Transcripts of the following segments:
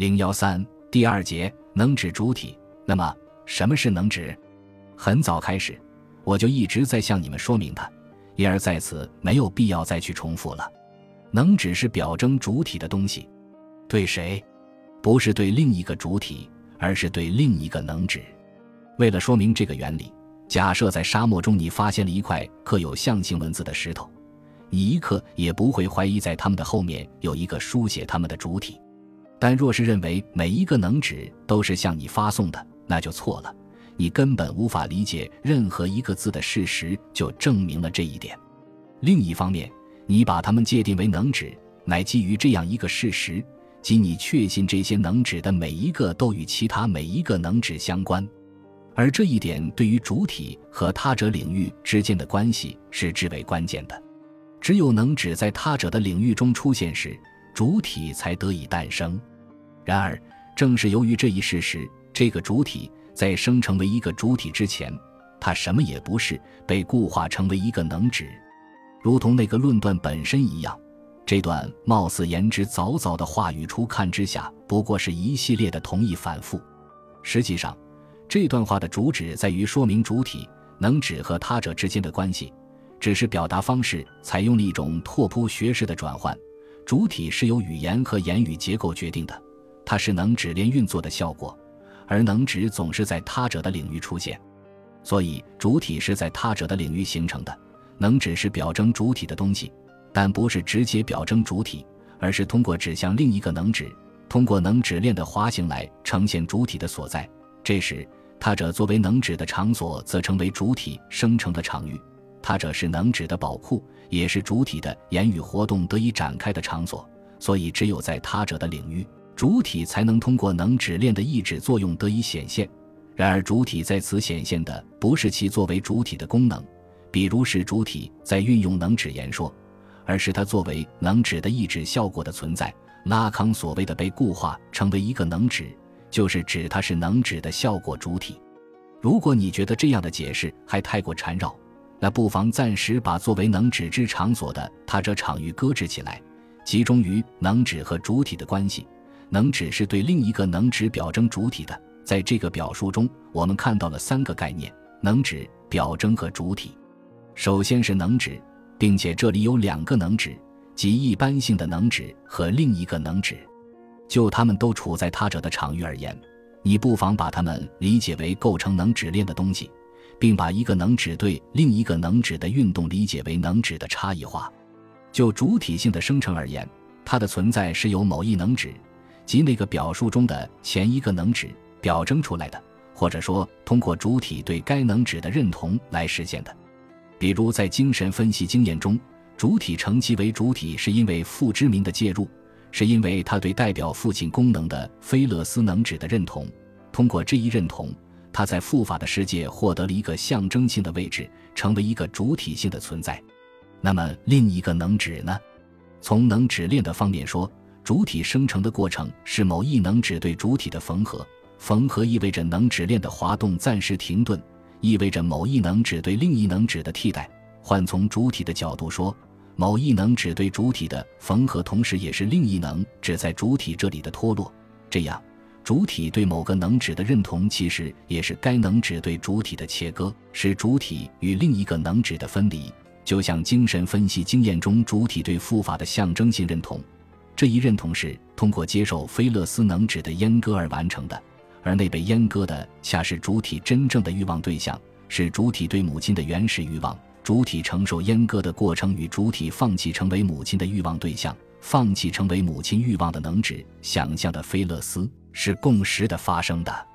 零幺三第二节能指主体。那么，什么是能指？很早开始，我就一直在向你们说明它，因而在此没有必要再去重复了。能指是表征主体的东西，对谁？不是对另一个主体，而是对另一个能指。为了说明这个原理，假设在沙漠中你发现了一块刻有象形文字的石头，你一刻也不会怀疑在它们的后面有一个书写它们的主体。但若是认为每一个能指都是向你发送的，那就错了。你根本无法理解任何一个字的事实，就证明了这一点。另一方面，你把它们界定为能指，乃基于这样一个事实，即你确信这些能指的每一个都与其他每一个能指相关。而这一点对于主体和他者领域之间的关系是至为关键的。只有能指在他者的领域中出现时，主体才得以诞生。然而，正是由于这一事实，这个主体。在生成为一个主体之前，它什么也不是，被固化成为一个能指，如同那个论断本身一样。这段貌似言之凿凿的话语，初看之下不过是一系列的同义反复。实际上，这段话的主旨在于说明主体能指和他者之间的关系，只是表达方式采用了一种拓扑学式的转换。主体是由语言和言语结构决定的，它是能指链运作的效果。而能指总是在他者的领域出现，所以主体是在他者的领域形成的。能指是表征主体的东西，但不是直接表征主体，而是通过指向另一个能指，通过能指链的滑行来呈现主体的所在。这时，他者作为能指的场所，则成为主体生成的场域。他者是能指的宝库，也是主体的言语活动得以展开的场所。所以，只有在他者的领域。主体才能通过能指链的抑制作用得以显现，然而主体在此显现的不是其作为主体的功能，比如使主体在运用能指言说，而是它作为能指的抑制效果的存在。拉康所谓的被固化成为一个能指，就是指它是能指的效果主体。如果你觉得这样的解释还太过缠绕，那不妨暂时把作为能指之场所的他者场域搁置起来，集中于能指和主体的关系。能指是对另一个能指表征主体的，在这个表述中，我们看到了三个概念：能指、表征和主体。首先是能指，并且这里有两个能指，即一般性的能指和另一个能指。就它们都处在他者的场域而言，你不妨把它们理解为构成能指链的东西，并把一个能指对另一个能指的运动理解为能指的差异化。就主体性的生成而言，它的存在是由某一能指。即那个表述中的前一个能指表征出来的，或者说通过主体对该能指的认同来实现的。比如在精神分析经验中，主体成其为主体，是因为父之名的介入，是因为他对代表父亲功能的菲勒斯能指的认同。通过这一认同，他在父法的世界获得了一个象征性的位置，成为一个主体性的存在。那么另一个能指呢？从能指链的方面说。主体生成的过程是某一能指对主体的缝合，缝合意味着能指链的滑动暂时停顿，意味着某一能指对另一能指的替代。换从主体的角度说，某一能指对主体的缝合，同时也是另一能指在主体这里的脱落。这样，主体对某个能指的认同，其实也是该能指对主体的切割，是主体与另一个能指的分离。就像精神分析经验中主体对复法的象征性认同。这一认同是通过接受菲勒斯能指的阉割而完成的，而那被阉割的恰是主体真正的欲望对象，是主体对母亲的原始欲望。主体承受阉割的过程与主体放弃成为母亲的欲望对象，放弃成为母亲欲望的能指想象的菲勒斯是共识的发生的。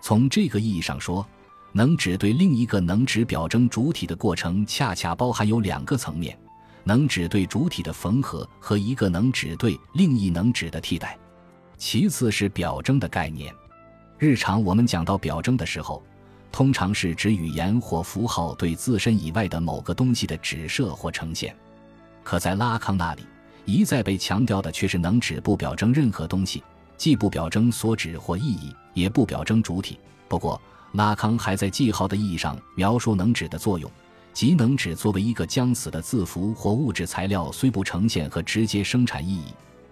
从这个意义上说，能指对另一个能指表征主体的过程，恰恰包含有两个层面。能指对主体的缝合和一个能指对另一能指的替代，其次是表征的概念。日常我们讲到表征的时候，通常是指语言或符号对自身以外的某个东西的指涉或呈现。可在拉康那里，一再被强调的却是能指不表征任何东西，既不表征所指或意义，也不表征主体。不过，拉康还在记号的意义上描述能指的作用。即能指作为一个将死的字符或物质材料，虽不呈现和直接生产意义，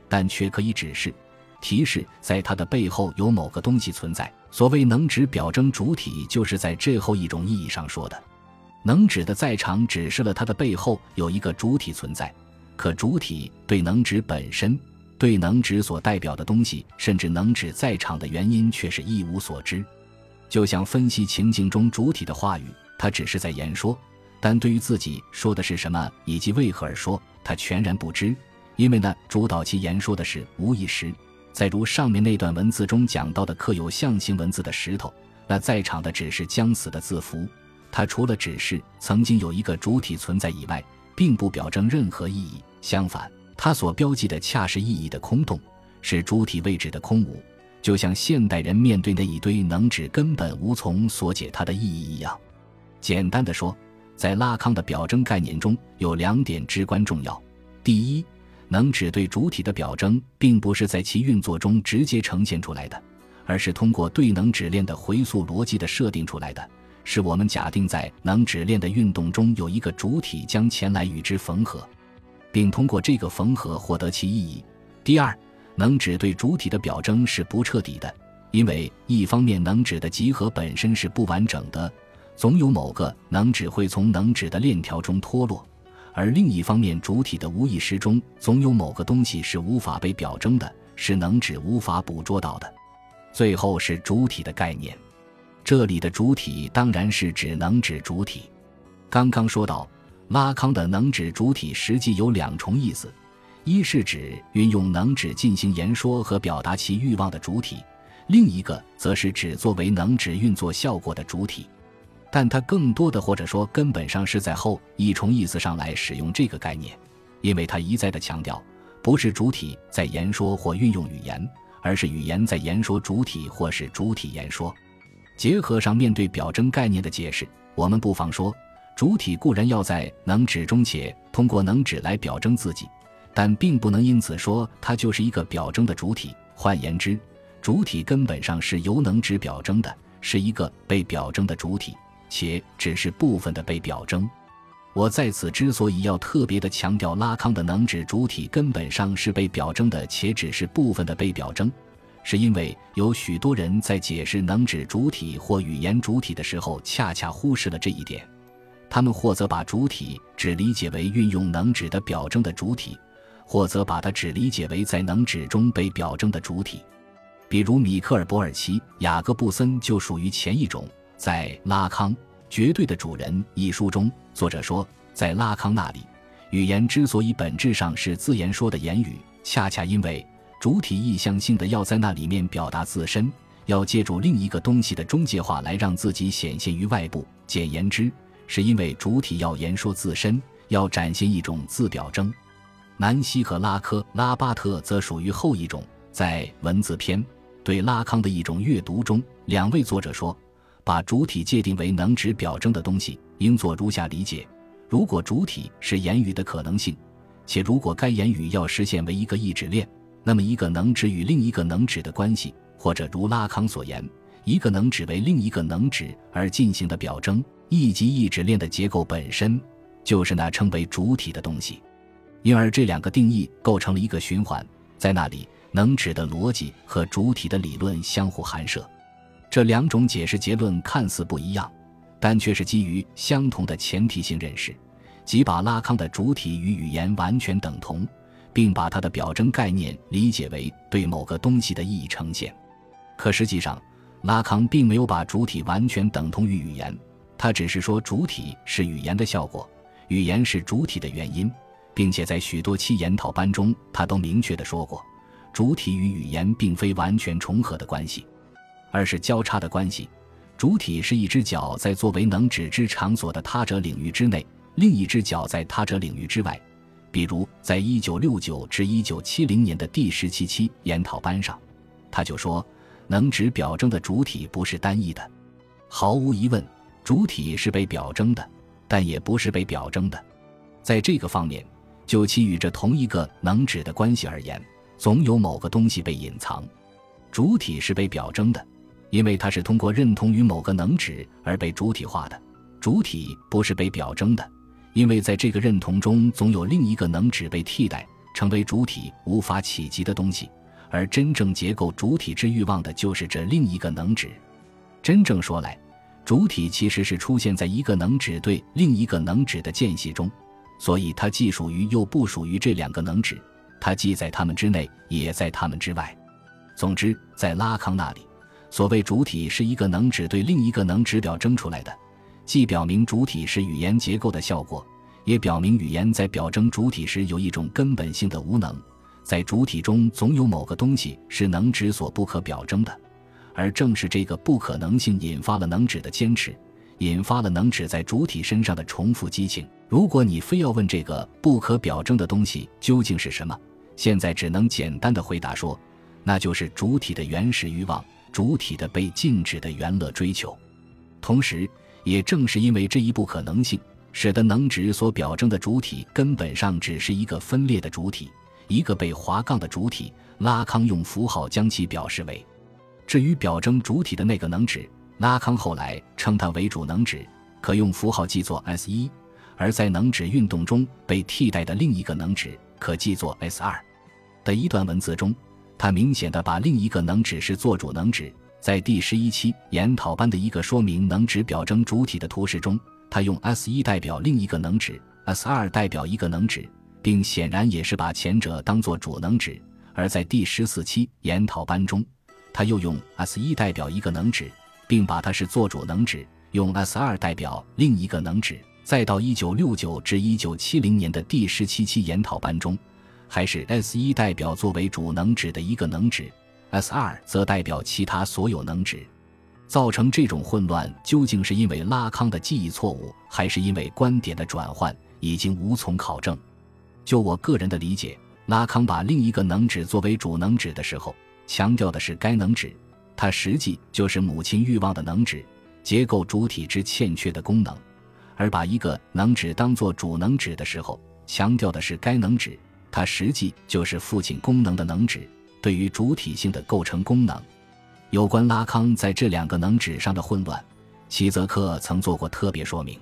但却可以指示，提示在它的背后有某个东西存在。所谓能指表征主体，就是在这后一种意义上说的。能指的在场指示了它的背后有一个主体存在，可主体对能指本身、对能指所代表的东西，甚至能指在场的原因，却是一无所知。就像分析情境中主体的话语，他只是在言说，但对于自己说的是什么以及为何而说，他全然不知，因为那主导其言说的是无意识。再如上面那段文字中讲到的刻有象形文字的石头，那在场的只是将死的字符，它除了指示曾经有一个主体存在以外，并不表征任何意义。相反，它所标记的恰是意义的空洞，是主体位置的空无，就像现代人面对那一堆能指根本无从所解它的意义一样。简单的说，在拉康的表征概念中有两点至关重要：第一，能指对主体的表征，并不是在其运作中直接呈现出来的，而是通过对能指链的回溯逻辑的设定出来的。是我们假定在能指链的运动中有一个主体将前来与之缝合，并通过这个缝合获得其意义。第二，能指对主体的表征是不彻底的，因为一方面能指的集合本身是不完整的，总有某个能指会从能指的链条中脱落。而另一方面，主体的无意识中总有某个东西是无法被表征的，是能指无法捕捉到的。最后是主体的概念，这里的主体当然是指能指主体。刚刚说到，拉康的能指主体实际有两重意思：一是指运用能指进行言说和表达其欲望的主体；另一个则是指作为能指运作效果的主体。但它更多的或者说根本上是在后一重意思上来使用这个概念，因为它一再的强调，不是主体在言说或运用语言，而是语言在言说主体或是主体言说。结合上面对表征概念的解释，我们不妨说，主体固然要在能指中且通过能指来表征自己，但并不能因此说它就是一个表征的主体。换言之，主体根本上是由能指表征的，是一个被表征的主体。且只是部分的被表征。我在此之所以要特别的强调拉康的能指主体根本上是被表征的，且只是部分的被表征，是因为有许多人在解释能指主体或语言主体的时候，恰恰忽视了这一点。他们或则把主体只理解为运用能指的表征的主体，或则把它只理解为在能指中被表征的主体。比如米克尔·博尔奇、雅各布森就属于前一种。在拉康《绝对的主人》一书中，作者说，在拉康那里，语言之所以本质上是自言说的言语，恰恰因为主体意向性的要在那里面表达自身，要借助另一个东西的中介化来让自己显现于外部。简言之，是因为主体要言说自身，要展现一种自表征。南希和拉科拉巴特则属于后一种。在文字篇对拉康的一种阅读中，两位作者说。把主体界定为能指表征的东西，应做如下理解：如果主体是言语的可能性，且如果该言语要实现为一个意指链，那么一个能指与另一个能指的关系，或者如拉康所言，一个能指为另一个能指而进行的表征，意即意指链的结构本身，就是那称为主体的东西。因而这两个定义构成了一个循环，在那里能指的逻辑和主体的理论相互含摄。这两种解释结论看似不一样，但却是基于相同的前提性认识，即把拉康的主体与语言完全等同，并把它的表征概念理解为对某个东西的意义呈现。可实际上，拉康并没有把主体完全等同于语言，他只是说主体是语言的效果，语言是主体的原因，并且在许多期研讨班中，他都明确的说过，主体与语言并非完全重合的关系。而是交叉的关系，主体是一只脚在作为能指之场所的他者领域之内，另一只脚在他者领域之外。比如，在一九六九至一九七零年的第十七期研讨班上，他就说，能指表征的主体不是单一的。毫无疑问，主体是被表征的，但也不是被表征的。在这个方面，就其与这同一个能指的关系而言，总有某个东西被隐藏。主体是被表征的。因为它是通过认同于某个能指而被主体化的，主体不是被表征的，因为在这个认同中总有另一个能指被替代，成为主体无法企及的东西，而真正结构主体之欲望的就是这另一个能指。真正说来，主体其实是出现在一个能指对另一个能指的间隙中，所以它既属于又不属于这两个能指，它既在它们之内，也在它们之外。总之，在拉康那里，所谓主体是一个能指对另一个能指表征出来的，既表明主体是语言结构的效果，也表明语言在表征主体时有一种根本性的无能，在主体中总有某个东西是能指所不可表征的，而正是这个不可能性引发了能指的坚持，引发了能指在主体身上的重复激情。如果你非要问这个不可表征的东西究竟是什么，现在只能简单的回答说。那就是主体的原始欲望，主体的被禁止的原乐追求。同时，也正是因为这一不可能性，使得能指所表征的主体根本上只是一个分裂的主体，一个被划杠的主体。拉康用符号将其表示为。至于表征主体的那个能指，拉康后来称它为主能指，可用符号记作 S 一；而在能指运动中被替代的另一个能指，可记作 S 二。的一段文字中。他明显的把另一个能指是做主能指，在第十一期研讨班的一个说明能指表征主体的图示中，他用 S 一代表另一个能指，S 二代表一个能指，并显然也是把前者当做主能指；而在第十四期研讨班中，他又用 S 一代表一个能指，并把它是做主能指，用 S 二代表另一个能指；再到一九六九至一九七零年的第十七期研讨班中。还是 S 一代表作为主能指的一个能指，S 二则代表其他所有能指。造成这种混乱，究竟是因为拉康的记忆错误，还是因为观点的转换，已经无从考证。就我个人的理解，拉康把另一个能指作为主能指的时候，强调的是该能指，它实际就是母亲欲望的能指，结构主体之欠缺的功能；而把一个能指当作主能指的时候，强调的是该能指。它实际就是父亲功能的能指对于主体性的构成功能。有关拉康在这两个能指上的混乱，齐泽克曾做过特别说明，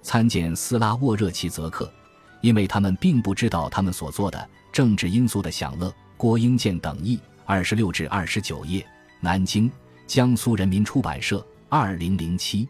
参见斯拉沃热齐泽克，因为他们并不知道他们所做的政治因素的享乐。郭英健等译，二十六至二十九页，南京江苏人民出版社，二零零七。